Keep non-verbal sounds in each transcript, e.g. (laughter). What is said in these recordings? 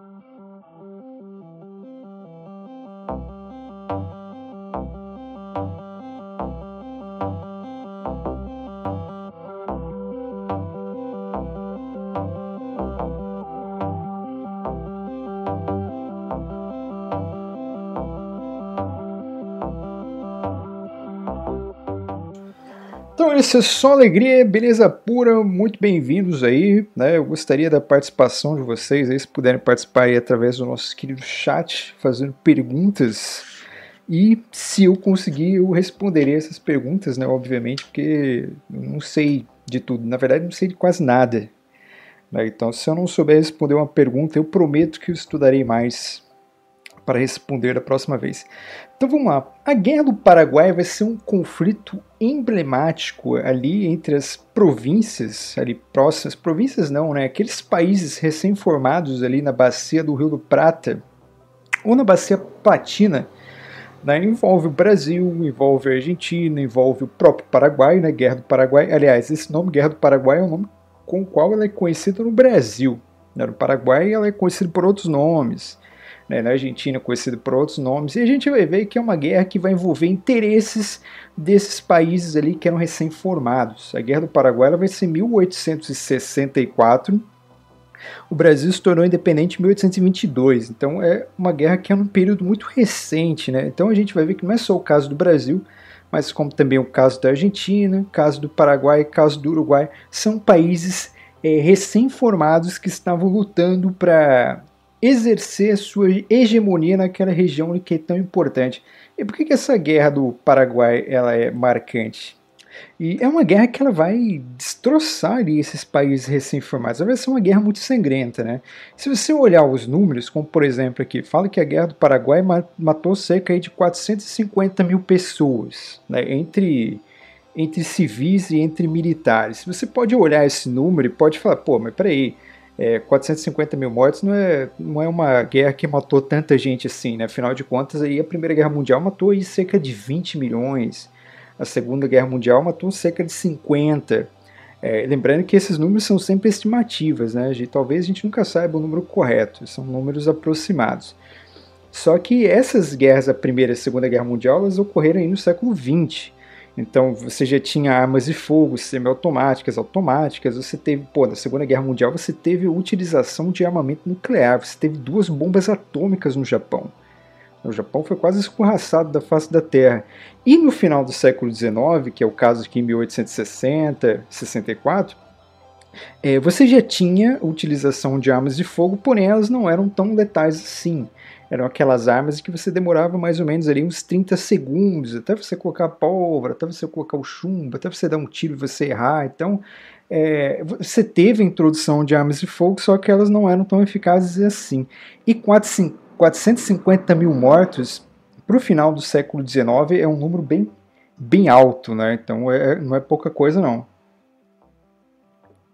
Thank you. Isso é só alegria, beleza pura, muito bem-vindos aí, né? Eu gostaria da participação de vocês aí, se puderem participar aí através do nosso querido chat, fazendo perguntas. E se eu conseguir, eu responderei essas perguntas, né? Obviamente, porque eu não sei de tudo, na verdade, não sei de quase nada. Né? Então, se eu não souber responder uma pergunta, eu prometo que eu estudarei mais para responder da próxima vez. Então vamos lá. A Guerra do Paraguai vai ser um conflito emblemático ali entre as províncias ali próximas, províncias não, né? Aqueles países recém-formados ali na bacia do Rio do Prata ou na bacia Platina. Né? Envolve o Brasil, envolve a Argentina, envolve o próprio Paraguai, né? Guerra do Paraguai. Aliás, esse nome Guerra do Paraguai é o nome com o qual ela é conhecida no Brasil. Né? No Paraguai ela é conhecida por outros nomes né, na Argentina conhecido por outros nomes, e a gente vai ver que é uma guerra que vai envolver interesses desses países ali que eram recém-formados. A Guerra do Paraguai vai ser 1864, o Brasil se tornou independente em 1822, então é uma guerra que é num período muito recente, né? Então a gente vai ver que não é só o caso do Brasil, mas como também o caso da Argentina, caso do Paraguai, caso do Uruguai, são países é, recém-formados que estavam lutando para exercer sua hegemonia naquela região que é tão importante. E por que, que essa guerra do Paraguai ela é marcante? E é uma guerra que ela vai destroçar ali esses países recém-formados. Vai ser uma guerra muito sangrenta, né? Se você olhar os números, como por exemplo aqui, fala que a guerra do Paraguai matou cerca de 450 mil pessoas, né? Entre, entre civis e entre militares. Você pode olhar esse número e pode falar, pô, mas peraí, é, 450 mil mortos não é, não é uma guerra que matou tanta gente assim, né? Afinal de contas, aí a Primeira Guerra Mundial matou aí cerca de 20 milhões, a Segunda Guerra Mundial matou cerca de 50. É, lembrando que esses números são sempre estimativas, né? talvez a gente nunca saiba o número correto, são números aproximados. Só que essas guerras, a Primeira e a Segunda Guerra Mundial, elas ocorreram aí no século XX. Então você já tinha armas de fogo semiautomáticas, automáticas, você teve, pô, na Segunda Guerra Mundial você teve utilização de armamento nuclear, você teve duas bombas atômicas no Japão. O Japão foi quase escorraçado da face da Terra. E no final do século XIX, que é o caso aqui em 1860, 64, é, você já tinha utilização de armas de fogo, porém elas não eram tão letais assim eram aquelas armas que você demorava mais ou menos ali uns 30 segundos, até você colocar a pólvora, até você colocar o chumbo, até você dar um tiro e você errar. Então, é, você teve a introdução de armas de fogo, só que elas não eram tão eficazes assim. E 450 mil mortos para o final do século XIX é um número bem, bem alto, né? Então é, não é pouca coisa não.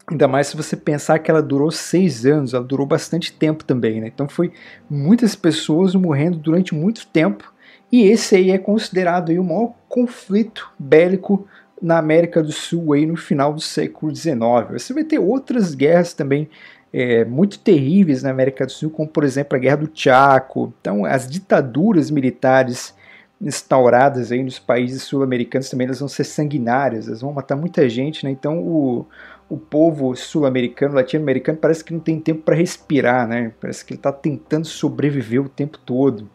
Ainda mais se você pensar que ela durou seis anos, ela durou bastante tempo também, né? Então foi muitas pessoas morrendo durante muito tempo. E esse aí é considerado aí o maior conflito bélico na América do Sul aí no final do século XIX. Você vai ter outras guerras também é, muito terríveis na América do Sul, como por exemplo a Guerra do Chaco. Então as ditaduras militares instauradas aí nos países sul-americanos também elas vão ser sanguinárias, elas vão matar muita gente, né? Então o, o povo sul-americano, latino-americano, parece que não tem tempo para respirar, né? Parece que ele está tentando sobreviver o tempo todo.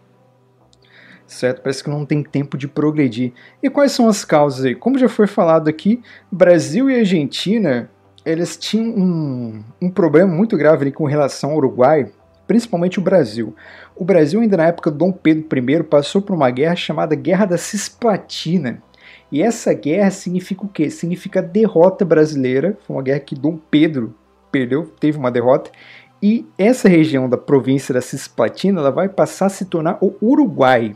Certo? Parece que não tem tempo de progredir. E quais são as causas aí? Como já foi falado aqui, Brasil e Argentina, eles tinham um, um problema muito grave ali com relação ao Uruguai, principalmente o Brasil. O Brasil, ainda na época do Dom Pedro I, passou por uma guerra chamada Guerra da Cisplatina, e essa guerra significa o quê? Significa derrota brasileira. Foi uma guerra que Dom Pedro perdeu, teve uma derrota. E essa região da província da Cisplatina ela vai passar a se tornar o Uruguai.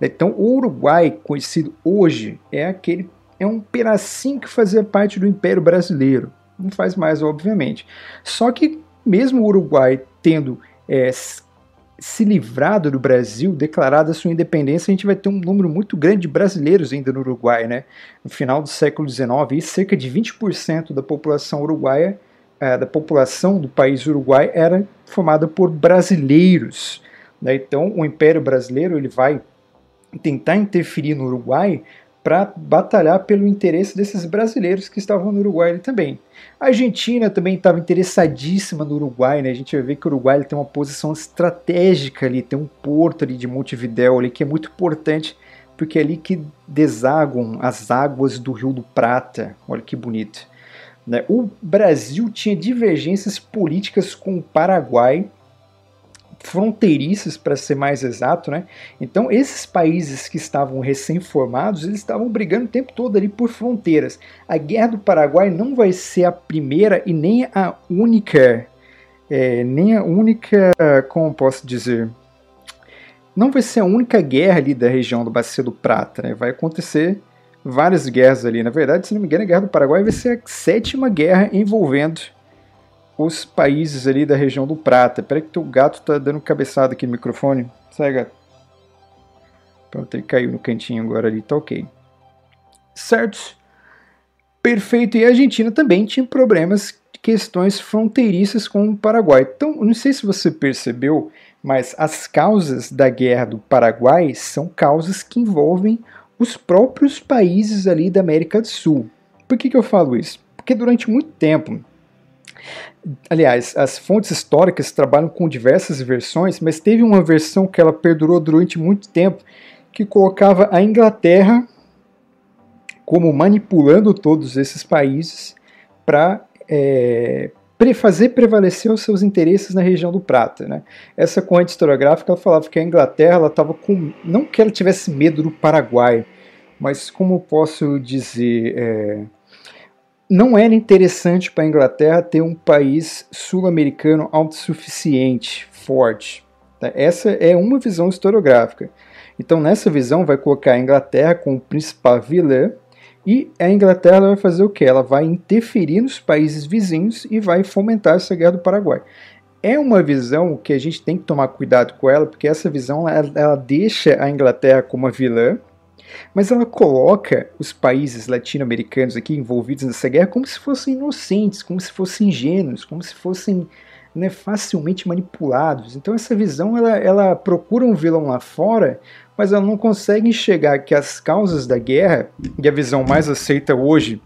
Então, o Uruguai, conhecido hoje, é aquele é um pedacinho que fazia parte do Império Brasileiro. Não faz mais, obviamente. Só que, mesmo o Uruguai tendo é, se livrado do Brasil, declarada sua independência, a gente vai ter um número muito grande de brasileiros ainda no Uruguai, né? No final do século XIX, cerca de 20% da população uruguaia é, da população do país Uruguai era formada por brasileiros. Né? Então, o Império Brasileiro ele vai tentar interferir no Uruguai para batalhar pelo interesse desses brasileiros que estavam no Uruguai também. A Argentina também estava interessadíssima no Uruguai, né? A gente vai ver que o Uruguai tem uma posição estratégica ali, tem um porto ali de Montevidéu ali que é muito importante, porque é ali que desaguam as águas do Rio do Prata. Olha que bonito. Né? O Brasil tinha divergências políticas com o Paraguai fronteiriças, para ser mais exato, né? Então, esses países que estavam recém-formados, eles estavam brigando o tempo todo ali por fronteiras. A Guerra do Paraguai não vai ser a primeira e nem a única, é, nem a única, como posso dizer, não vai ser a única guerra ali da região do Bacia do Prata, né? Vai acontecer várias guerras ali. Na verdade, se não me engano, a Guerra do Paraguai vai ser a sétima guerra envolvendo os países ali da região do Prata. Peraí que teu gato tá dando cabeçada aqui no microfone. Sai, gato. Pronto, ele caiu no cantinho agora ali, tá ok. Certo. Perfeito. E a Argentina também tinha problemas, questões fronteiriças com o Paraguai. Então, não sei se você percebeu, mas as causas da guerra do Paraguai são causas que envolvem os próprios países ali da América do Sul. Por que, que eu falo isso? Porque durante muito tempo Aliás, as fontes históricas trabalham com diversas versões, mas teve uma versão que ela perdurou durante muito tempo que colocava a Inglaterra como manipulando todos esses países para é, fazer prevalecer os seus interesses na região do Prata. Né? Essa corrente historiográfica falava que a Inglaterra estava com. não que ela tivesse medo do Paraguai, mas como posso dizer. É, não era interessante para a Inglaterra ter um país sul-americano autossuficiente, forte. Tá? Essa é uma visão historiográfica. Então, nessa visão, vai colocar a Inglaterra como principal vilã e a Inglaterra vai fazer o que? Ela vai interferir nos países vizinhos e vai fomentar essa guerra do Paraguai. É uma visão que a gente tem que tomar cuidado com ela, porque essa visão ela, ela deixa a Inglaterra como a vilã, mas ela coloca os países latino-americanos aqui envolvidos nessa guerra como se fossem inocentes, como se fossem ingênuos, como se fossem né, facilmente manipulados. Então essa visão ela, ela procura um vilão lá fora, mas ela não consegue enxergar que as causas da guerra, e a visão mais aceita hoje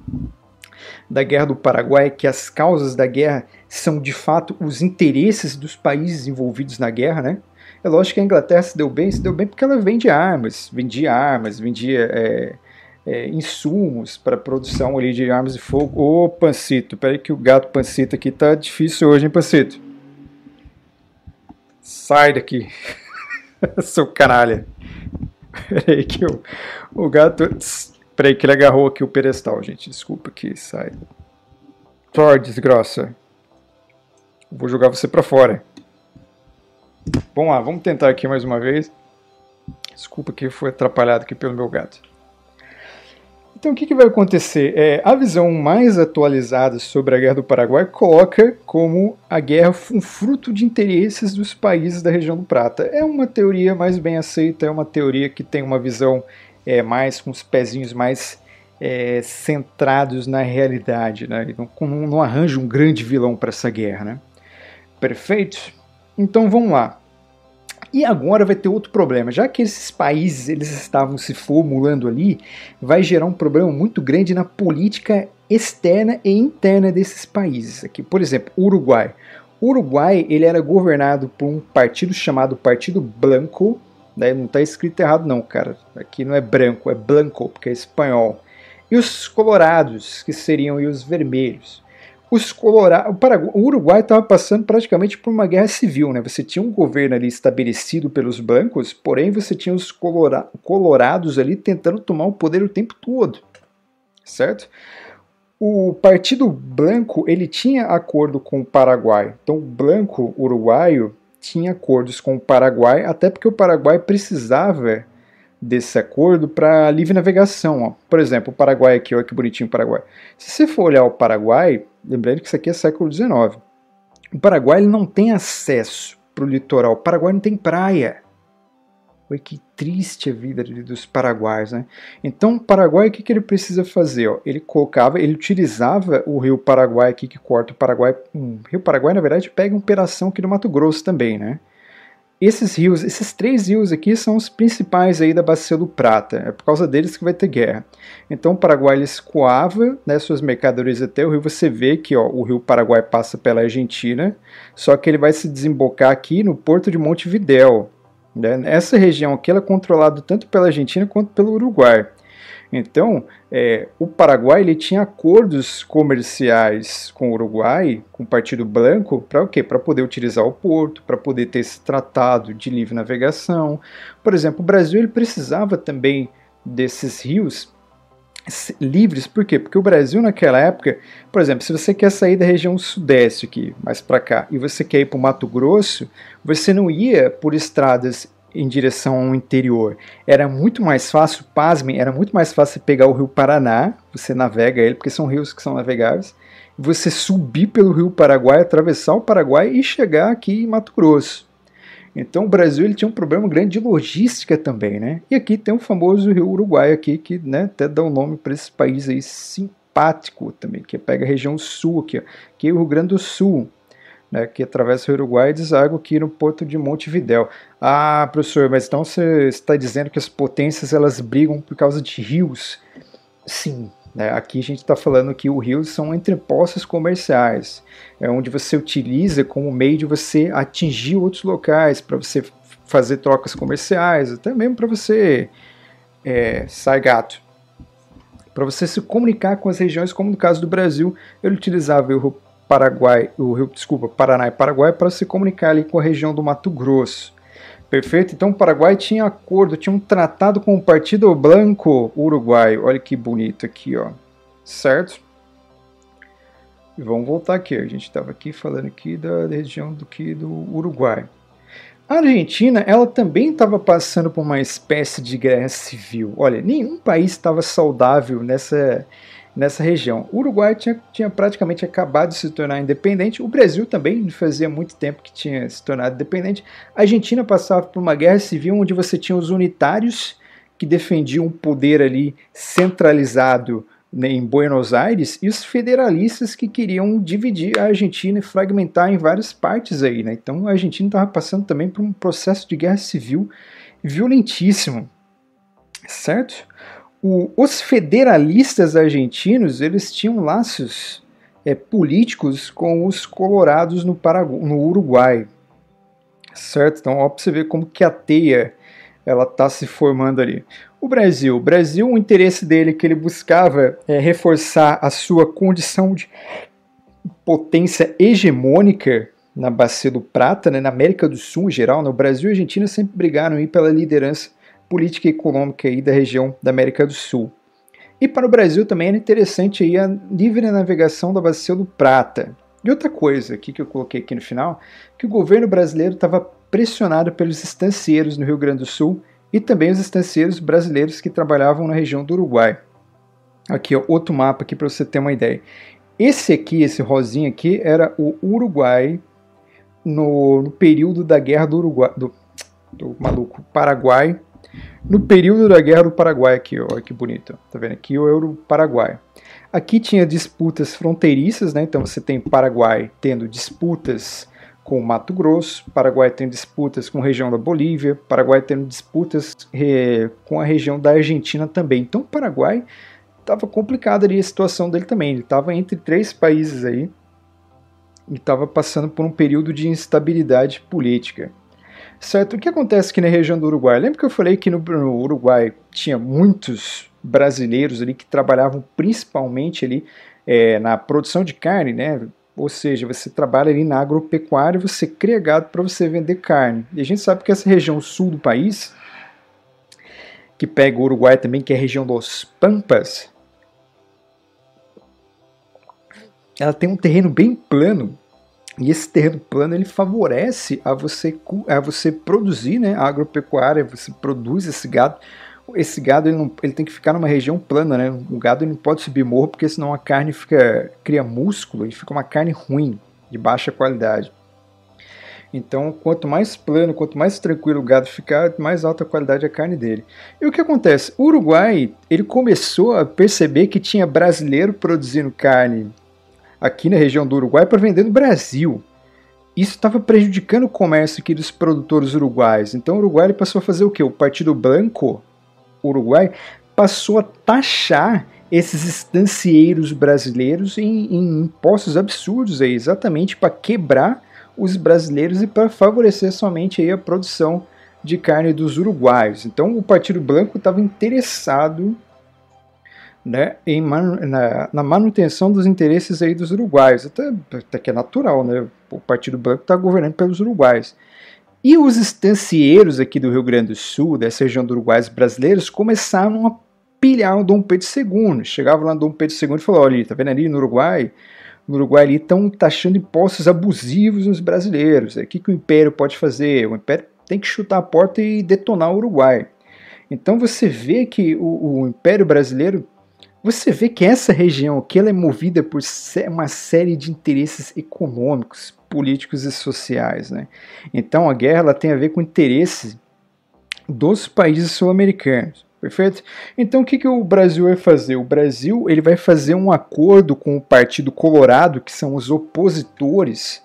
da guerra do Paraguai, é que as causas da guerra são de fato os interesses dos países envolvidos na guerra, né? É lógico que a Inglaterra se deu bem, se deu bem porque ela vende armas, vendia armas, vendia é, é, insumos para produção ali de armas de fogo. Ô, Pancito, peraí que o gato Pancito aqui tá difícil hoje, hein, Pancito? Sai daqui, (laughs) seu canalha. Peraí que o, o gato... Peraí que ele agarrou aqui o pedestal, gente. Desculpa que sai. Thor, desgraça. Vou jogar você para fora. Vamos lá, vamos tentar aqui mais uma vez. Desculpa que foi atrapalhado aqui pelo meu gato. Então o que, que vai acontecer? É, a visão mais atualizada sobre a Guerra do Paraguai coloca como a guerra um fruto de interesses dos países da região do Prata. É uma teoria mais bem aceita, é uma teoria que tem uma visão é, mais com os pezinhos mais é, centrados na realidade, né? não, não, não arranja um grande vilão para essa guerra. Né? Perfeito? Então vamos lá. E agora vai ter outro problema. Já que esses países eles estavam se formulando ali, vai gerar um problema muito grande na política externa e interna desses países. Aqui, por exemplo, Uruguai. Uruguai ele era governado por um partido chamado Partido Blanco. Né? Não está escrito errado não, cara. Aqui não é branco, é blanco, porque é espanhol. E os colorados, que seriam os vermelhos os Colorado, o, Paraguai, o Uruguai estava passando praticamente por uma guerra civil, né? Você tinha um governo ali estabelecido pelos brancos, porém você tinha os colora, colorados ali tentando tomar o poder o tempo todo, certo? O Partido Branco ele tinha acordo com o Paraguai, então o Branco uruguaio tinha acordos com o Paraguai, até porque o Paraguai precisava desse acordo para livre navegação. Ó. Por exemplo, o Paraguai aqui, olha que bonitinho o Paraguai. Se você for olhar o Paraguai, lembrando que isso aqui é século XIX, o Paraguai ele não tem acesso para o litoral. O Paraguai não tem praia. Olha que triste a vida dos paraguaios, né? Então, o Paraguai, o que, que ele precisa fazer? Ó? Ele colocava, ele utilizava o rio Paraguai aqui, que corta o Paraguai. Um, rio Paraguai, na verdade, pega uma operação aqui do Mato Grosso também, né? Esses rios, esses três rios aqui são os principais aí da Bacia do Prata. É por causa deles que vai ter guerra. Então o Paraguai ele escoava né, suas mercadorias até o rio. Você vê que ó, o rio Paraguai passa pela Argentina, só que ele vai se desembocar aqui no porto de Montevidéu. Né? Essa região aqui ela é controlada tanto pela Argentina quanto pelo Uruguai. Então, é, o Paraguai ele tinha acordos comerciais com o Uruguai, com o Partido Branco, para o quê? Para poder utilizar o porto, para poder ter esse tratado de livre navegação. Por exemplo, o Brasil ele precisava também desses rios livres, por quê? Porque o Brasil naquela época, por exemplo, se você quer sair da região sudeste aqui, mais para cá, e você quer ir para o Mato Grosso, você não ia por estradas em direção ao interior. Era muito mais fácil, pasmem, era muito mais fácil pegar o rio Paraná, você navega ele, porque são rios que são navegáveis, você subir pelo rio Paraguai, atravessar o Paraguai e chegar aqui em Mato Grosso. Então o Brasil ele tinha um problema grande de logística também, né? E aqui tem o famoso rio Uruguai aqui, que né, até dá o um nome para esse país aí simpático também, que pega a região sul aqui, ó, que é o Rio Grande do Sul né, que atravessa o Uruguai e deságua aqui no porto de Montevidéu. Ah, professor, mas então você está dizendo que as potências elas brigam por causa de rios? Sim, né, aqui a gente está falando que os rios são entrepostos comerciais, é onde você utiliza como meio de você atingir outros locais, para você fazer trocas comerciais, até mesmo para você é, sai gato. Para você se comunicar com as regiões, como no caso do Brasil, ele utilizava o Paraguai, o Rio, desculpa, Paraná e Paraguai para se comunicar ali com a região do Mato Grosso. Perfeito? Então o Paraguai tinha acordo, tinha um tratado com o Partido Blanco Uruguai. Olha que bonito aqui, ó. Certo? E vamos voltar aqui. A gente estava aqui falando aqui da região do que do Uruguai. A Argentina, ela também estava passando por uma espécie de guerra civil. Olha, nenhum país estava saudável nessa nessa região. O Uruguai tinha, tinha praticamente acabado de se tornar independente, o Brasil também fazia muito tempo que tinha se tornado independente. A Argentina passava por uma guerra civil onde você tinha os unitários que defendiam um poder ali centralizado né, em Buenos Aires e os federalistas que queriam dividir a Argentina e fragmentar em várias partes aí, né? Então a Argentina estava passando também por um processo de guerra civil violentíssimo, certo? O, os federalistas argentinos eles tinham laços é, políticos com os colorados no, Paragu no Uruguai, certo? Então, ó, para você ver como que a teia ela está se formando ali. O Brasil, o Brasil, o interesse dele que ele buscava é reforçar a sua condição de potência hegemônica na bacia do Prata, né, na América do Sul em geral. Né, o Brasil e a Argentina sempre brigaram aí pela liderança política econômica aí da região da América do Sul. E para o Brasil também era interessante aí a livre navegação da Bacia do Prata. E outra coisa aqui que eu coloquei aqui no final, que o governo brasileiro estava pressionado pelos estancieiros no Rio Grande do Sul e também os estancieiros brasileiros que trabalhavam na região do Uruguai. Aqui, ó, outro mapa aqui para você ter uma ideia. Esse aqui, esse rosinho aqui, era o Uruguai no, no período da Guerra do Uruguai, do, do maluco Paraguai no período da Guerra do Paraguai, aqui, olha que bonito. Tá vendo? Aqui o Euro Paraguai. Aqui tinha disputas fronteiriças, né? Então você tem Paraguai tendo disputas com Mato Grosso, Paraguai tendo disputas com a região da Bolívia, Paraguai tendo disputas eh, com a região da Argentina também. Então o Paraguai estava complicada ali a situação dele também. Ele estava entre três países aí e estava passando por um período de instabilidade política. Certo? O que acontece aqui na região do Uruguai? Lembra que eu falei que no, no Uruguai tinha muitos brasileiros ali que trabalhavam principalmente ali é, na produção de carne, né? Ou seja, você trabalha ali na agropecuária, você cria gado para você vender carne. E a gente sabe que essa região sul do país, que pega o Uruguai também, que é a região dos Pampas, ela tem um terreno bem plano e esse terreno plano ele favorece a você, a você produzir né, a agropecuária, você produz esse gado. Esse gado ele, não, ele tem que ficar numa região plana, né? O gado ele não pode subir morro porque senão a carne fica, cria músculo e fica uma carne ruim, de baixa qualidade. Então, quanto mais plano, quanto mais tranquilo o gado ficar, mais alta a qualidade da carne dele. E o que acontece? O Uruguai, ele começou a perceber que tinha brasileiro produzindo carne aqui na região do Uruguai para vender no Brasil. Isso estava prejudicando o comércio aqui dos produtores uruguais. Então o Uruguai passou a fazer o quê? O Partido Branco Uruguai passou a taxar esses estancieiros brasileiros em, em impostos absurdos aí, exatamente para quebrar os brasileiros e para favorecer somente aí a produção de carne dos uruguaios. Então o Partido Branco estava interessado né, em na, na, manutenção dos interesses aí dos uruguaios, até, até que é natural, né? O Partido Branco está governando pelos uruguaios. E os estancieiros aqui do Rio Grande do Sul, dessa região do Uruguai brasileiros, começaram a pilhar o Dom Pedro II. Chegava lá no Dom Pedro II e falou: olha, tá vendo ali no Uruguai? No Uruguai ali estão taxando impostos abusivos nos brasileiros. O que, que o Império pode fazer? O Império tem que chutar a porta e detonar o Uruguai. Então você vê que o, o Império Brasileiro você vê que essa região aqui ela é movida por uma série de interesses econômicos, políticos e sociais. Né? Então a guerra ela tem a ver com interesses dos países sul-americanos. Perfeito? Então o que, que o Brasil vai fazer? O Brasil ele vai fazer um acordo com o Partido Colorado, que são os opositores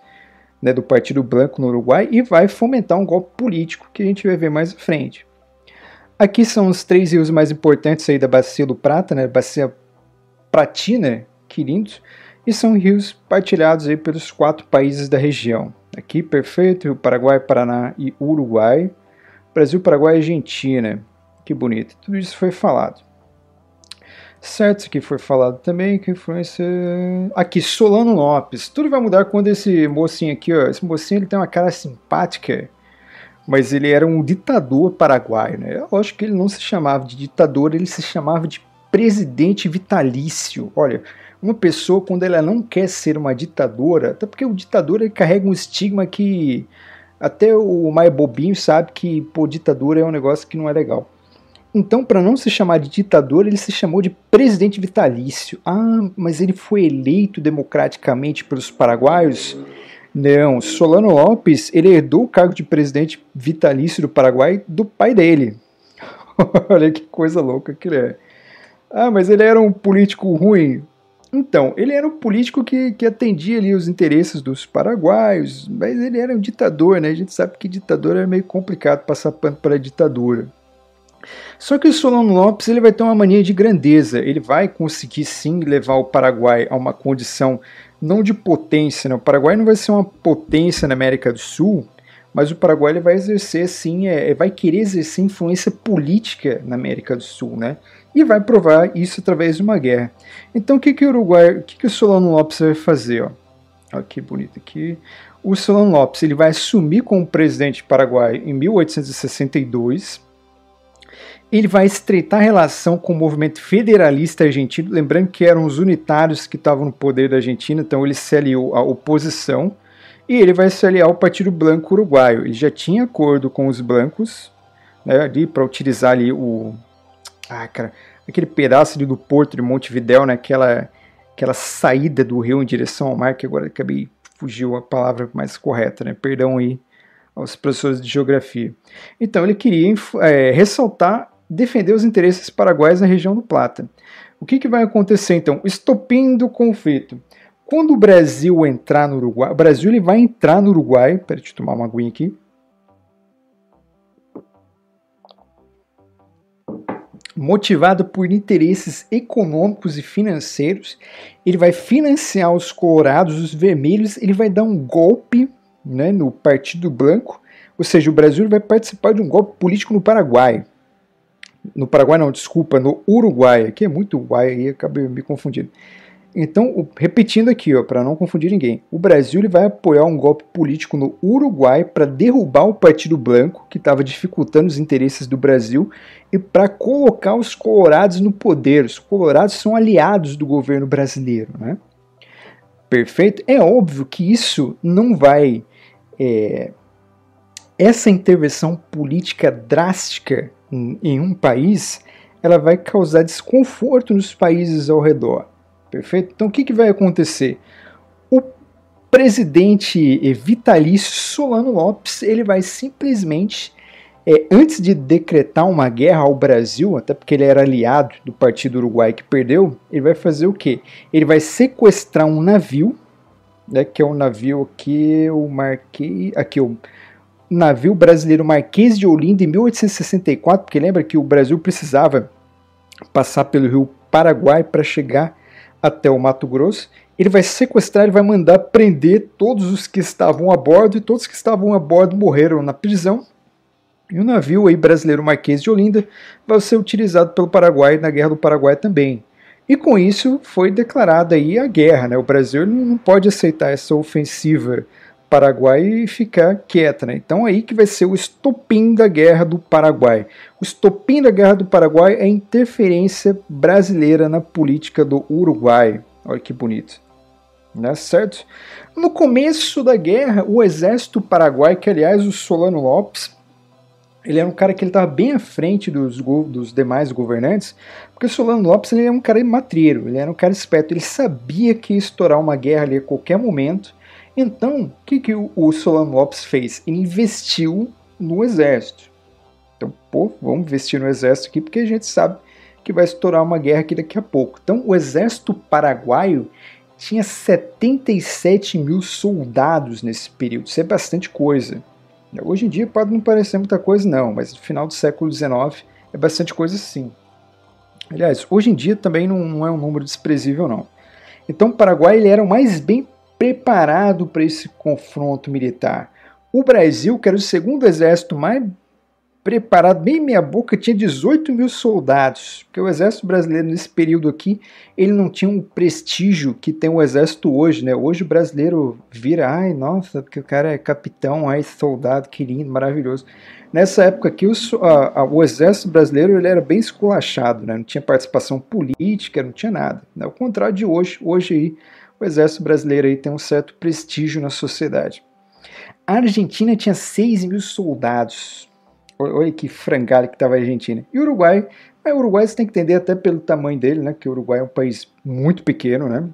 né, do Partido Branco no Uruguai, e vai fomentar um golpe político que a gente vai ver mais à frente. Aqui são os três rios mais importantes aí da Bacia do Prata, né? Bacia Pratina, Quirintos, e são rios partilhados aí pelos quatro países da região. Aqui, perfeito, Rio Paraguai, Paraná e Uruguai. Brasil, Paraguai e Argentina. Que bonito. Tudo isso foi falado. Certo, isso aqui foi falado também, que influência... Aqui, Solano Lopes. Tudo vai mudar quando esse mocinho aqui, ó, esse mocinho ele tem uma cara simpática, mas ele era um ditador paraguaio, né? Eu acho que ele não se chamava de ditador, ele se chamava de presidente vitalício. Olha, uma pessoa quando ela não quer ser uma ditadora, até porque o ditador ele carrega um estigma que até o mais bobinho sabe que pô, ditadura é um negócio que não é legal. Então, para não se chamar de ditador, ele se chamou de presidente vitalício. Ah, mas ele foi eleito democraticamente pelos paraguaios? Não, Solano Lopes, ele herdou o cargo de presidente vitalício do Paraguai do pai dele. (laughs) Olha que coisa louca que ele é. Ah, mas ele era um político ruim. Então, ele era um político que, que atendia ali os interesses dos paraguaios, mas ele era um ditador, né? A gente sabe que ditador é meio complicado passar pano para ditadura. Só que o Solano Lopes ele vai ter uma mania de grandeza. Ele vai conseguir sim levar o Paraguai a uma condição não de potência, né? O Paraguai não vai ser uma potência na América do Sul, mas o Paraguai vai exercer sim, é, é, vai querer exercer influência política na América do Sul, né? E vai provar isso através de uma guerra. Então o que que o Uruguai, o que que o Solano Lopes vai fazer, ó? Olha que bonito aqui. O Solano Lopes ele vai assumir como presidente paraguaio em 1862 ele vai estreitar a relação com o movimento federalista argentino, lembrando que eram os unitários que estavam no poder da Argentina, então ele se aliou à oposição, e ele vai se aliar ao Partido Branco Uruguaio. Ele já tinha acordo com os brancos, né, ali para utilizar ali o ah, cara, aquele pedaço ali do porto de Montevidéu, né, aquela, aquela saída do rio em direção ao mar, que agora acabei fugiu a palavra mais correta, né? Perdão aí aos professores de geografia. Então ele queria é, ressaltar defender os interesses paraguaios na região do Plata. O que, que vai acontecer então? Estopim do conflito. Quando o Brasil entrar no Uruguai, o Brasil ele vai entrar no Uruguai, deixa eu tomar uma aguinha aqui. Motivado por interesses econômicos e financeiros, ele vai financiar os colorados, os vermelhos, ele vai dar um golpe né, no Partido Branco, ou seja, o Brasil vai participar de um golpe político no Paraguai no Paraguai não, desculpa, no Uruguai, aqui é muito Uruguai, aí acabei me confundindo. Então, repetindo aqui, para não confundir ninguém, o Brasil ele vai apoiar um golpe político no Uruguai para derrubar o Partido Branco, que estava dificultando os interesses do Brasil, e para colocar os colorados no poder. Os colorados são aliados do governo brasileiro. Né? Perfeito? É óbvio que isso não vai. É, essa intervenção política drástica em um país, ela vai causar desconforto nos países ao redor. Perfeito? Então o que, que vai acontecer? O presidente vitalício Solano Lopes ele vai simplesmente é, antes de decretar uma guerra ao Brasil, até porque ele era aliado do Partido Uruguai que perdeu, ele vai fazer o quê? Ele vai sequestrar um navio, né, que é um navio aqui, o Marquês, aqui o navio brasileiro Marquês de Olinda em 1864, porque lembra que o Brasil precisava passar pelo rio Paraguai para chegar até o Mato Grosso. Ele vai sequestrar, ele vai mandar prender todos os que estavam a bordo e todos que estavam a bordo morreram na prisão. E o navio aí brasileiro Marquês de Olinda vai ser utilizado pelo Paraguai na Guerra do Paraguai também. E com isso foi declarada aí a guerra, né? O Brasil não pode aceitar essa ofensiva Paraguai ficar quieta, né? Então aí que vai ser o estopim da guerra do Paraguai. O estopim da guerra do Paraguai é a interferência brasileira na política do Uruguai. Olha que bonito. Né, certo? No começo da guerra, o exército paraguai, que aliás o Solano Lopes ele era um cara que ele estava bem à frente dos, dos demais governantes, porque o Solano Lopes ele era um cara matreiro, ele era um cara esperto, ele sabia que ia estourar uma guerra ali a qualquer momento. Então, o que, que o, Solano Lopes fez? Ele investiu no exército. Então, pô, vamos investir no exército aqui, porque a gente sabe que vai estourar uma guerra aqui daqui a pouco. Então, o exército paraguaio tinha 77 mil soldados nesse período, isso é bastante coisa. Hoje em dia pode não parecer muita coisa, não, mas no final do século XIX é bastante coisa sim. Aliás, hoje em dia também não, não é um número desprezível, não. Então o Paraguai ele era o mais bem preparado para esse confronto militar. O Brasil, que era o segundo exército mais preparado, bem meia boca, tinha 18 mil soldados, porque o exército brasileiro nesse período aqui, ele não tinha um prestígio que tem o exército hoje, né? Hoje o brasileiro vira, ai, nossa, porque o cara é capitão, ai, soldado, que lindo, maravilhoso. Nessa época aqui, o, a, a, o exército brasileiro ele era bem esculachado, né? Não tinha participação política, não tinha nada. Né? Ao contrário de hoje, hoje aí, o exército brasileiro aí tem um certo prestígio na sociedade. A Argentina tinha 6 mil soldados, Olha que frangalho que estava a Argentina. E o Uruguai, o Uruguai você tem que entender até pelo tamanho dele, né? Que o Uruguai é um país muito pequeno, né?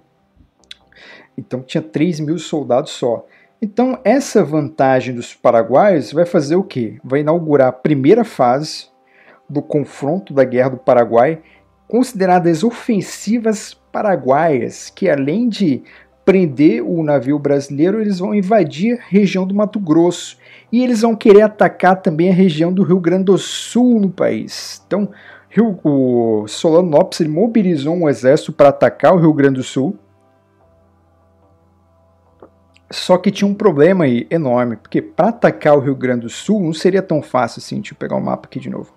Então tinha 3 mil soldados só. Então essa vantagem dos paraguaios vai fazer o quê? Vai inaugurar a primeira fase do confronto da Guerra do Paraguai, consideradas ofensivas paraguaias, que além de prender o navio brasileiro, eles vão invadir a região do Mato Grosso e eles vão querer atacar também a região do Rio Grande do Sul no país. Então, o Solano Lopes mobilizou um exército para atacar o Rio Grande do Sul. Só que tinha um problema aí enorme, porque para atacar o Rio Grande do Sul não seria tão fácil assim. Deixa eu pegar o mapa aqui de novo.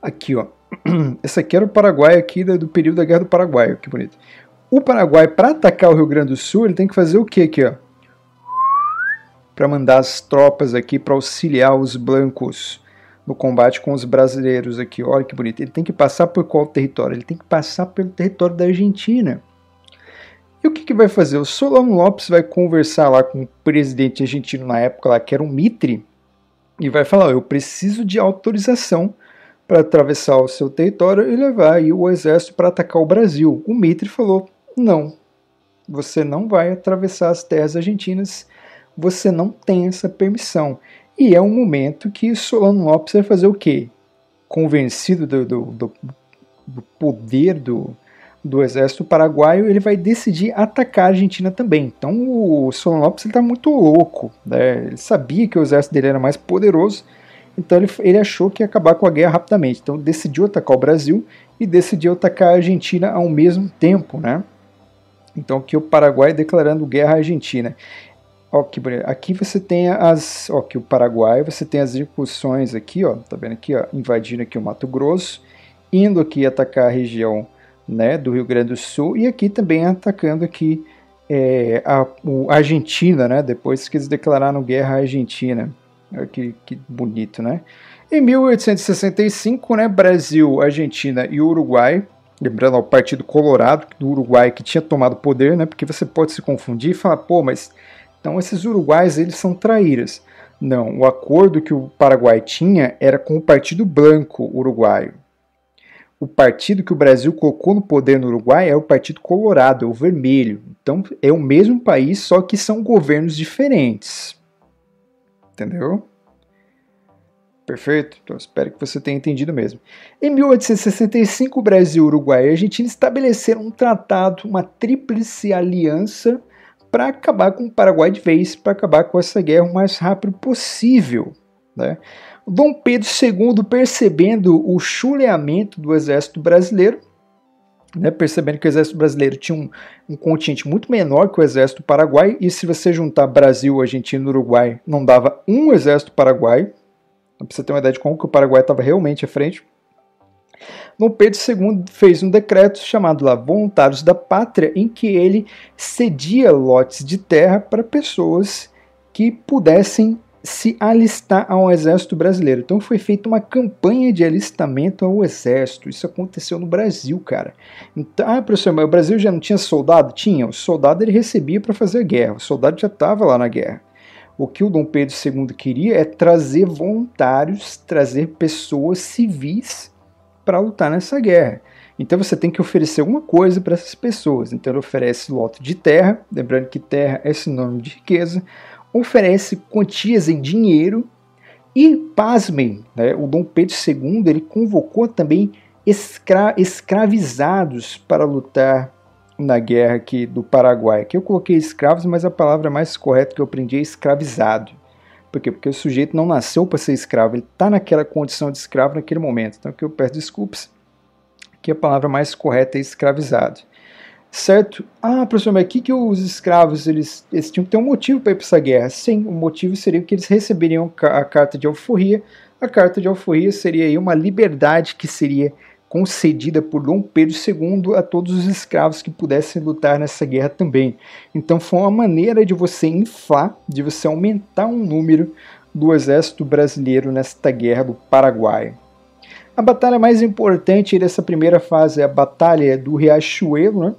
Aqui, ó. (clears throat) Esse aqui era o Paraguai aqui do período da Guerra do Paraguai, que bonito. O Paraguai, para atacar o Rio Grande do Sul, ele tem que fazer o que aqui, ó? Para mandar as tropas aqui para auxiliar os blancos no combate com os brasileiros aqui. Olha que bonito. Ele tem que passar por qual território? Ele tem que passar pelo território da Argentina. E o que, que vai fazer? O Solano Lopes vai conversar lá com o presidente argentino na época, lá, que era o Mitre, e vai falar: eu preciso de autorização para atravessar o seu território e levar aí o exército para atacar o Brasil. O Mitre falou: não, você não vai atravessar as terras argentinas, você não tem essa permissão. E é um momento que Solano Lopes vai fazer o quê? Convencido do, do, do, do poder do, do exército paraguaio, ele vai decidir atacar a Argentina também. Então o Solano Lopes está muito louco. Né? Ele sabia que o exército dele era mais poderoso, então ele, ele achou que ia acabar com a guerra rapidamente. Então decidiu atacar o Brasil e decidiu atacar a Argentina ao mesmo tempo. Né? Então aqui o Paraguai declarando guerra à Argentina. Ó, que Aqui você tem as, ó, que o Paraguai, você tem as incursões aqui, ó, tá vendo aqui, ó, invadindo aqui o Mato Grosso, indo aqui atacar a região, né, do Rio Grande do Sul e aqui também atacando aqui é, a, a, Argentina, né, depois que eles declararam guerra à Argentina. Olha que, que bonito, né? Em 1865, né, Brasil, Argentina e Uruguai lembrando ao Partido Colorado do Uruguai que tinha tomado poder, né? Porque você pode se confundir e falar, pô, mas então esses uruguais eles são traíras. Não, o acordo que o Paraguai tinha era com o Partido Branco uruguaio. o partido que o Brasil colocou no poder no Uruguai é o Partido Colorado, é o vermelho. Então é o mesmo país, só que são governos diferentes. Entendeu? Perfeito? Então espero que você tenha entendido mesmo. Em 1865, o Brasil, Uruguai e Argentina estabeleceram um tratado, uma tríplice aliança para acabar com o Paraguai de vez, para acabar com essa guerra o mais rápido possível. Né? Dom Pedro II, percebendo o chuleamento do exército brasileiro, né, percebendo que o exército brasileiro tinha um, um contingente muito menor que o exército paraguai, e se você juntar Brasil, Argentina e Uruguai, não dava um exército paraguai, para você ter uma ideia de como que o Paraguai estava realmente à frente. Dom Pedro II fez um decreto chamado lá Voluntários da Pátria, em que ele cedia lotes de terra para pessoas que pudessem se alistar ao exército brasileiro. Então foi feita uma campanha de alistamento ao exército. Isso aconteceu no Brasil, cara. Então, ah, professor, mas o Brasil já não tinha soldado? Tinha. O soldado ele recebia para fazer guerra. O soldado já estava lá na guerra. O que o Dom Pedro II queria é trazer voluntários, trazer pessoas civis para lutar nessa guerra. Então você tem que oferecer alguma coisa para essas pessoas. Então ele oferece lote de terra, lembrando que terra é sinônimo de riqueza, oferece quantias em dinheiro e, pasmem, né, o Dom Pedro II ele convocou também escra escravizados para lutar na guerra aqui do Paraguai. Aqui eu coloquei escravos, mas a palavra mais correta que eu aprendi é escravizado. Por quê? Porque o sujeito não nasceu para ser escravo, ele está naquela condição de escravo naquele momento. Então aqui eu peço desculpas, que a palavra mais correta é escravizado certo? Ah, professor, mas aqui que os escravos eles, eles tinham que ter um motivo para ir para essa guerra? Sim, o motivo seria que eles receberiam a carta de alforria. A carta de alforria seria uma liberdade que seria concedida por Dom Pedro II a todos os escravos que pudessem lutar nessa guerra também. Então foi uma maneira de você inflar, de você aumentar um número do exército brasileiro nesta guerra do Paraguai. A batalha mais importante dessa primeira fase é a Batalha do Riachuelo, né?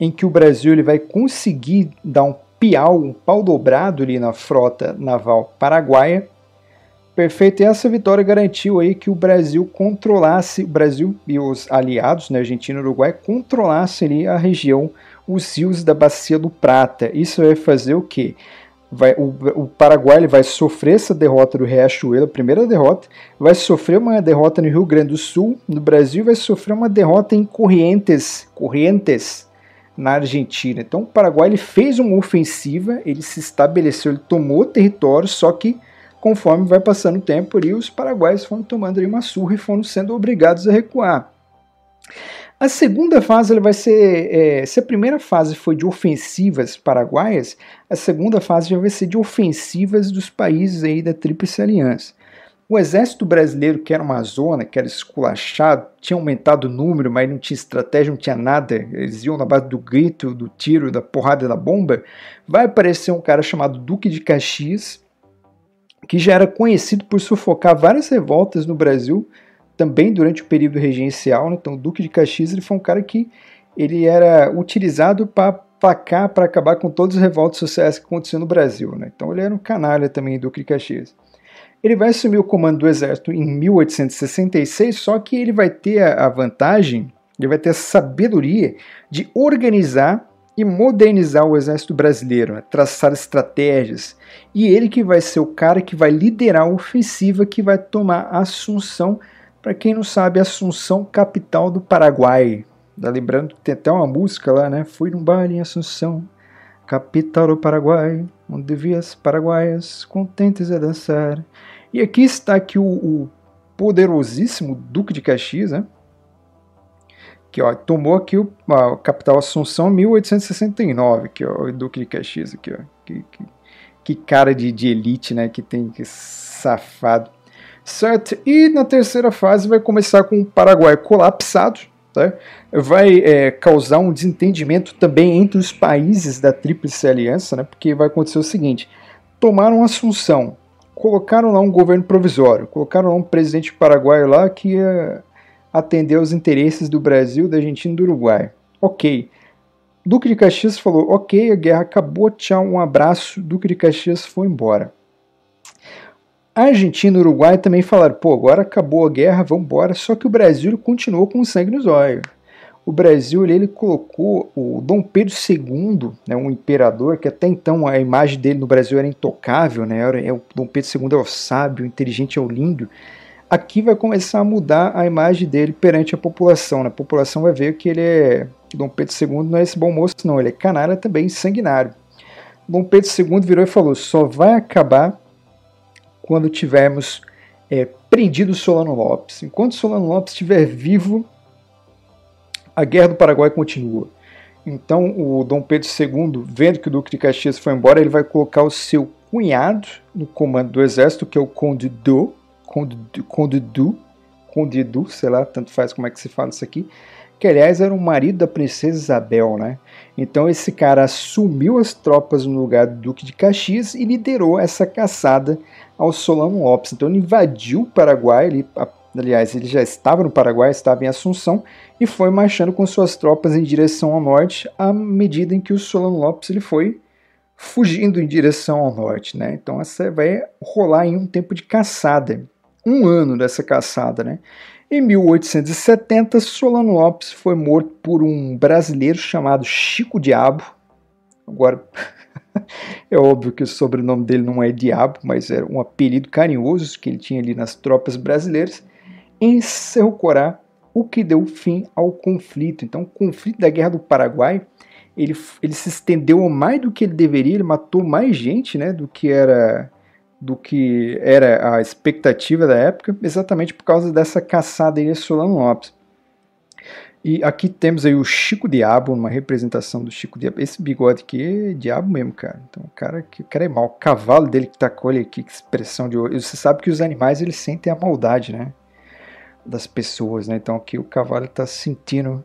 Em que o Brasil ele vai conseguir dar um piau, um pau dobrado ali na frota naval paraguaia. Perfeito, e essa vitória garantiu aí que o Brasil controlasse, o Brasil e os aliados, né, Argentina e Uruguai, controlassem ali a região, os rios da Bacia do Prata. Isso vai fazer o quê? Vai, o, o, Paraguai ele vai sofrer essa derrota do Riachuelo, a primeira derrota, vai sofrer uma derrota no Rio Grande do Sul, no Brasil vai sofrer uma derrota em Corrientes, Corrientes, na Argentina. Então o Paraguai ele fez uma ofensiva, ele se estabeleceu, ele tomou território, só que conforme vai passando o tempo ali, os paraguaios foram tomando ali uma surra e foram sendo obrigados a recuar. A segunda fase ele vai ser, é, se a primeira fase foi de ofensivas paraguaias, a segunda fase já vai ser de ofensivas dos países aí da Tríplice Aliança. O exército brasileiro, que era uma zona, que era esculachado, tinha aumentado o número, mas não tinha estratégia, não tinha nada. Eles iam na base do grito, do tiro, da porrada da bomba. Vai aparecer um cara chamado Duque de Caxias, que já era conhecido por sufocar várias revoltas no Brasil, também durante o período regencial. Né? Então, o Duque de Caxias ele foi um cara que ele era utilizado para placar, para acabar com todas as revoltas sociais que aconteciam no Brasil. Né? Então, ele era um canalha também, Duque de Caxias. Ele vai assumir o comando do exército em 1866, só que ele vai ter a vantagem, ele vai ter a sabedoria de organizar e modernizar o exército brasileiro, né? traçar estratégias. E ele que vai ser o cara que vai liderar a ofensiva que vai tomar Assunção. Para quem não sabe, Assunção, capital do Paraguai. Tá lembrando que tem até uma música lá, né? Fui num baile em Assunção, capital do Paraguai, onde vi as paraguaias contentes a dançar. E aqui está aqui o, o poderosíssimo Duque de Caxias, né? que ó, tomou aqui o, a capital Assunção em 1869, que ó, o Duque de Caxias aqui, ó. Que, que, que cara de, de, elite, né? Que tem que safado. Certo? E na terceira fase vai começar com o Paraguai colapsado, tá? vai é, causar um desentendimento também entre os países da Tríplice Aliança, né? Porque vai acontecer o seguinte: tomaram Assunção, colocaram lá um governo provisório, colocaram lá um presidente paraguaio lá que ia atender aos interesses do Brasil, da Argentina e do Uruguai. Ok. Duque de Caxias falou: ok, a guerra acabou, tchau, um abraço. Duque de Caxias foi embora. A Argentina e o Uruguai também falaram, pô, agora acabou a guerra, vamos embora. Só que o Brasil continuou com sangue nos olhos. O Brasil ele, ele colocou o Dom Pedro II, né, um imperador que até então a imagem dele no Brasil era intocável, né, era, é, o Dom Pedro II é o sábio, o inteligente, é o lindo. Aqui vai começar a mudar a imagem dele perante a população. Né? A população vai ver que ele é. Que Dom Pedro II não é esse bom moço, não, ele é canalha também, sanguinário. Dom Pedro II virou e falou: só vai acabar quando tivermos é, prendido Solano Lopes. Enquanto Solano Lopes estiver vivo, a Guerra do Paraguai continua. Então o Dom Pedro II, vendo que o Duque de Caxias foi embora, ele vai colocar o seu cunhado no comando do exército, que é o Conde do, Conde, Conde du, Conde du, sei lá, tanto faz como é que se fala isso aqui, que aliás era o marido da princesa Isabel, né? Então esse cara assumiu as tropas no lugar do Duque de Caxias e liderou essa caçada ao Solano Lopes. Então ele invadiu o Paraguai, ele, aliás, ele já estava no Paraguai, estava em Assunção e foi marchando com suas tropas em direção ao norte à medida em que o Solano Lopes ele foi fugindo em direção ao norte, né? Então essa vai rolar em um tempo de caçada, um ano dessa caçada, né? Em 1870, Solano Lopes foi morto por um brasileiro chamado Chico Diabo. Agora, (laughs) é óbvio que o sobrenome dele não é Diabo, mas era um apelido carinhoso que ele tinha ali nas tropas brasileiras, em Cerro Corá, o que deu fim ao conflito. Então, o conflito da Guerra do Paraguai ele, ele se estendeu mais do que ele deveria, ele matou mais gente né, do que era do que era a expectativa da época, exatamente por causa dessa caçada aí a Solano Lopes. E aqui temos aí o Chico Diabo, uma representação do Chico Diabo. Esse bigode aqui é diabo mesmo, cara. Então o cara, que, o cara é mau. O cavalo dele que tá com ele aqui, que expressão de olho. Você sabe que os animais eles sentem a maldade, né? Das pessoas, né? Então aqui o cavalo está sentindo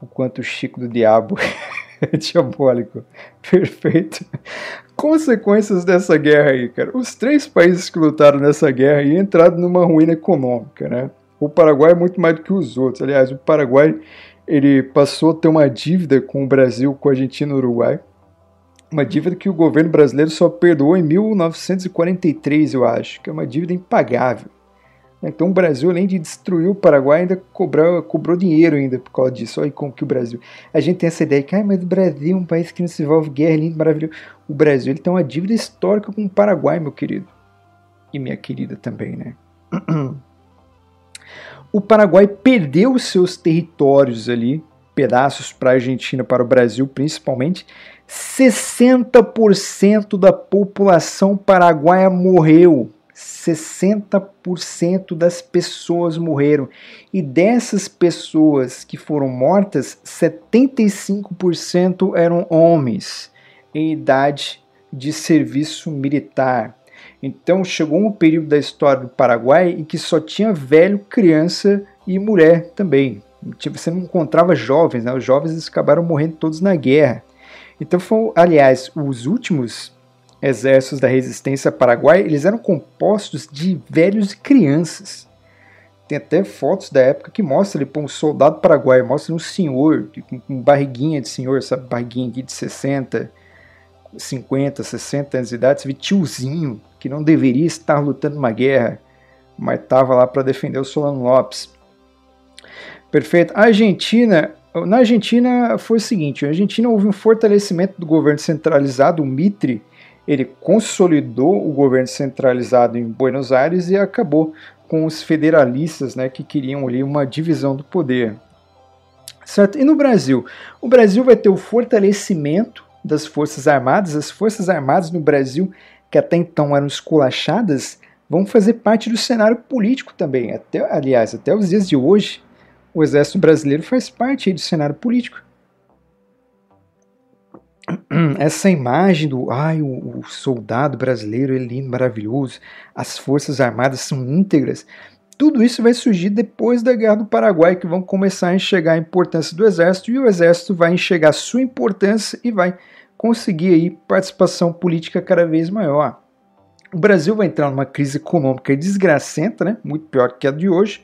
o quanto o Chico do Diabo (laughs) diabólico. Perfeito. Consequências dessa guerra aí, cara. Os três países que lutaram nessa guerra aí entraram numa ruína econômica, né? O Paraguai é muito mais do que os outros. Aliás, o Paraguai ele passou a ter uma dívida com o Brasil, com a Argentina e o Uruguai. Uma dívida que o governo brasileiro só perdoou em 1943, eu acho, que é uma dívida impagável. Então o Brasil, além de destruir o Paraguai, ainda cobrou, cobrou dinheiro ainda por causa disso. Olha como que o Brasil. A gente tem essa ideia que, ah, mas o Brasil é um país que não se envolve guerra, lindo, maravilhoso. O Brasil ele tem uma dívida histórica com o Paraguai, meu querido. E minha querida também, né? (clears throat) O Paraguai perdeu seus territórios ali, pedaços para a Argentina, para o Brasil principalmente. 60% da população paraguaia morreu 60% das pessoas morreram. E dessas pessoas que foram mortas, 75% eram homens em idade de serviço militar. Então chegou um período da história do Paraguai em que só tinha velho, criança e mulher também. Tipo, você não encontrava jovens, né? os jovens acabaram morrendo todos na guerra. Então, foi, aliás, os últimos exércitos da resistência paraguaia, eles eram compostos de velhos e crianças. Tem até fotos da época que mostra ali, um soldado paraguaio, mostra um senhor com, barriguinha de senhor, essa barriguinha aqui de 60, 50, 60 anos de idade, você tiozinho, que não deveria estar lutando uma guerra, mas estava lá para defender o Solano Lopes. Perfeito. A Argentina, na Argentina foi o seguinte, a Argentina houve um fortalecimento do governo centralizado, o Mitre, ele consolidou o governo centralizado em Buenos Aires e acabou com os federalistas né, que queriam ali uma divisão do poder. Certo? E no Brasil? O Brasil vai ter o fortalecimento das Forças Armadas. As Forças Armadas no Brasil, que até então eram esculachadas, vão fazer parte do cenário político também. Até, aliás, até os dias de hoje, o Exército Brasileiro faz parte do cenário político. (clears throat) essa imagem do ai, o, o, soldado brasileiro é lindo, maravilhoso, as forças armadas são íntegras, tudo isso vai surgir depois da Guerra do Paraguai, que vão começar a enxergar a importância do exército e o exército vai enxergar sua importância e vai conseguir aí participação política cada vez maior. O Brasil vai entrar numa crise econômica desgracenta, né? muito pior que a de hoje,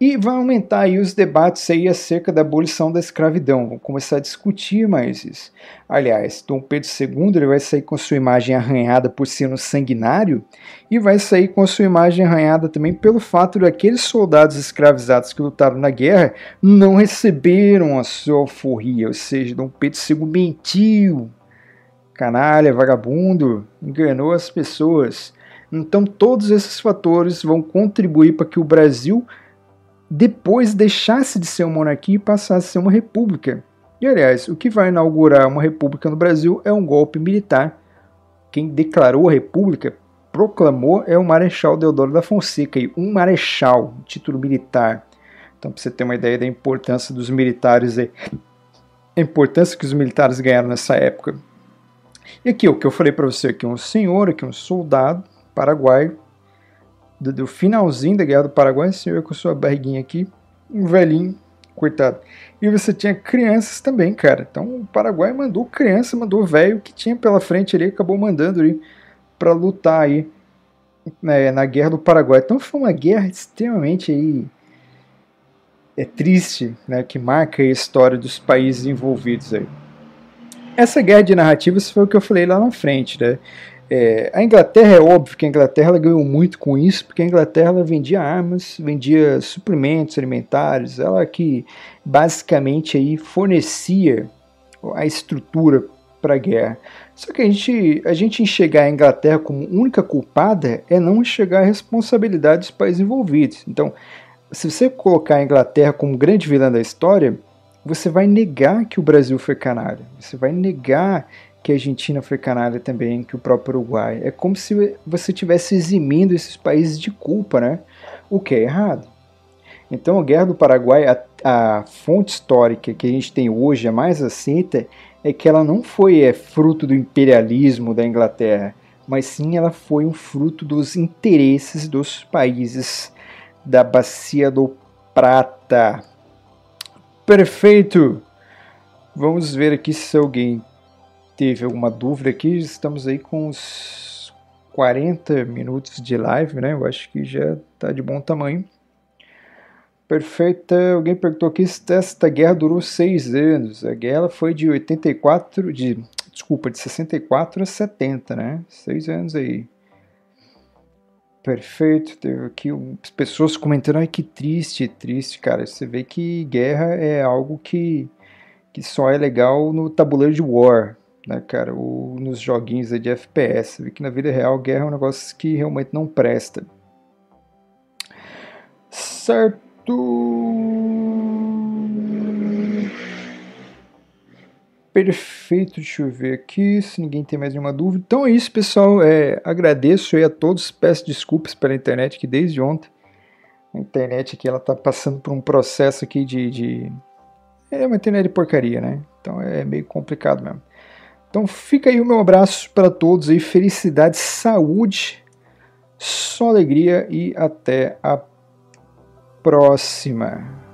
E vai aumentar aí os debates aí acerca da abolição da escravidão. Vão começar a discutir mais isso. Aliás, Dom Pedro II ele vai sair com sua imagem arranhada por ser um sanguinário e vai sair com sua imagem arranhada também pelo fato de aqueles soldados escravizados que lutaram na guerra não receberam a sua alforria, ou seja, Dom Pedro II mentiu, canalha, vagabundo, enganou as pessoas. Então todos esses fatores vão contribuir para que o Brasil depois deixasse de ser uma monarquia e passasse a ser uma república. E aliás, o que vai inaugurar uma república no Brasil é um golpe militar. Quem declarou a república, proclamou, é o Marechal Deodoro da Fonseca, e um marechal, título militar. Então, para você ter uma ideia da importância dos militares, a importância que os militares ganharam nessa época. E aqui, o que eu falei para você aqui, um senhor, aqui um soldado paraguaio, do, do, finalzinho da Guerra do Paraguai, senhor com sua barriguinha aqui, um velhinho, coitado. E você tinha crianças também, cara. Então o Paraguai mandou criança, mandou velho que tinha pela frente ali, acabou mandando ali para lutar aí né, na Guerra do Paraguai. Então foi uma guerra extremamente aí é triste, né, que marca a história dos países envolvidos aí. Essa guerra de narrativas foi o que eu falei lá na frente, né? É, a Inglaterra é óbvio que a Inglaterra ganhou muito com isso, porque a Inglaterra vendia armas, vendia suprimentos alimentares, ela que basicamente aí fornecia a estrutura para a guerra. Só que a gente, a gente enxergar a Inglaterra como única culpada é não enxergar a responsabilidade dos países envolvidos. Então, se você colocar a Inglaterra como grande vilã da história, você vai negar que o Brasil foi canalha. Você vai negar que a Argentina foi canalha também, que o próprio Uruguai. É como se você estivesse eximindo esses países de culpa, né? O que é errado. Então, a Guerra do Paraguai, a, a fonte histórica que a gente tem hoje, a mais aceita, é que ela não foi é, fruto do imperialismo da Inglaterra, mas sim ela foi um fruto dos interesses dos países da Bacia do Prata. Perfeito! Vamos ver aqui se alguém teve alguma dúvida aqui, estamos aí com uns 40 minutos de live, né? Eu acho que já está de bom tamanho. Perfeita. Alguém perguntou aqui se esta guerra durou seis anos. A guerra foi de 84, de desculpa, de 64 a 70, né? Seis anos aí. Perfeito. Teve aqui as pessoas comentando, ai que triste, triste, cara. Você vê que guerra é algo que, que só é legal no tabuleiro de War né, cara, ou nos joguinhos de FPS. Vê que na vida real guerra é um negócio que realmente não presta. Certo. Perfeito, deixa eu ver aqui se ninguém tem mais nenhuma dúvida. Então é isso, pessoal. É, agradeço aí a todos, peço desculpas pela internet que desde ontem a internet aqui ela tá passando por um processo aqui de, de... é uma internet de porcaria, né? Então é meio complicado mesmo. Então fica aí o meu abraço para todos aí, felicidade, saúde, só alegria e até a próxima.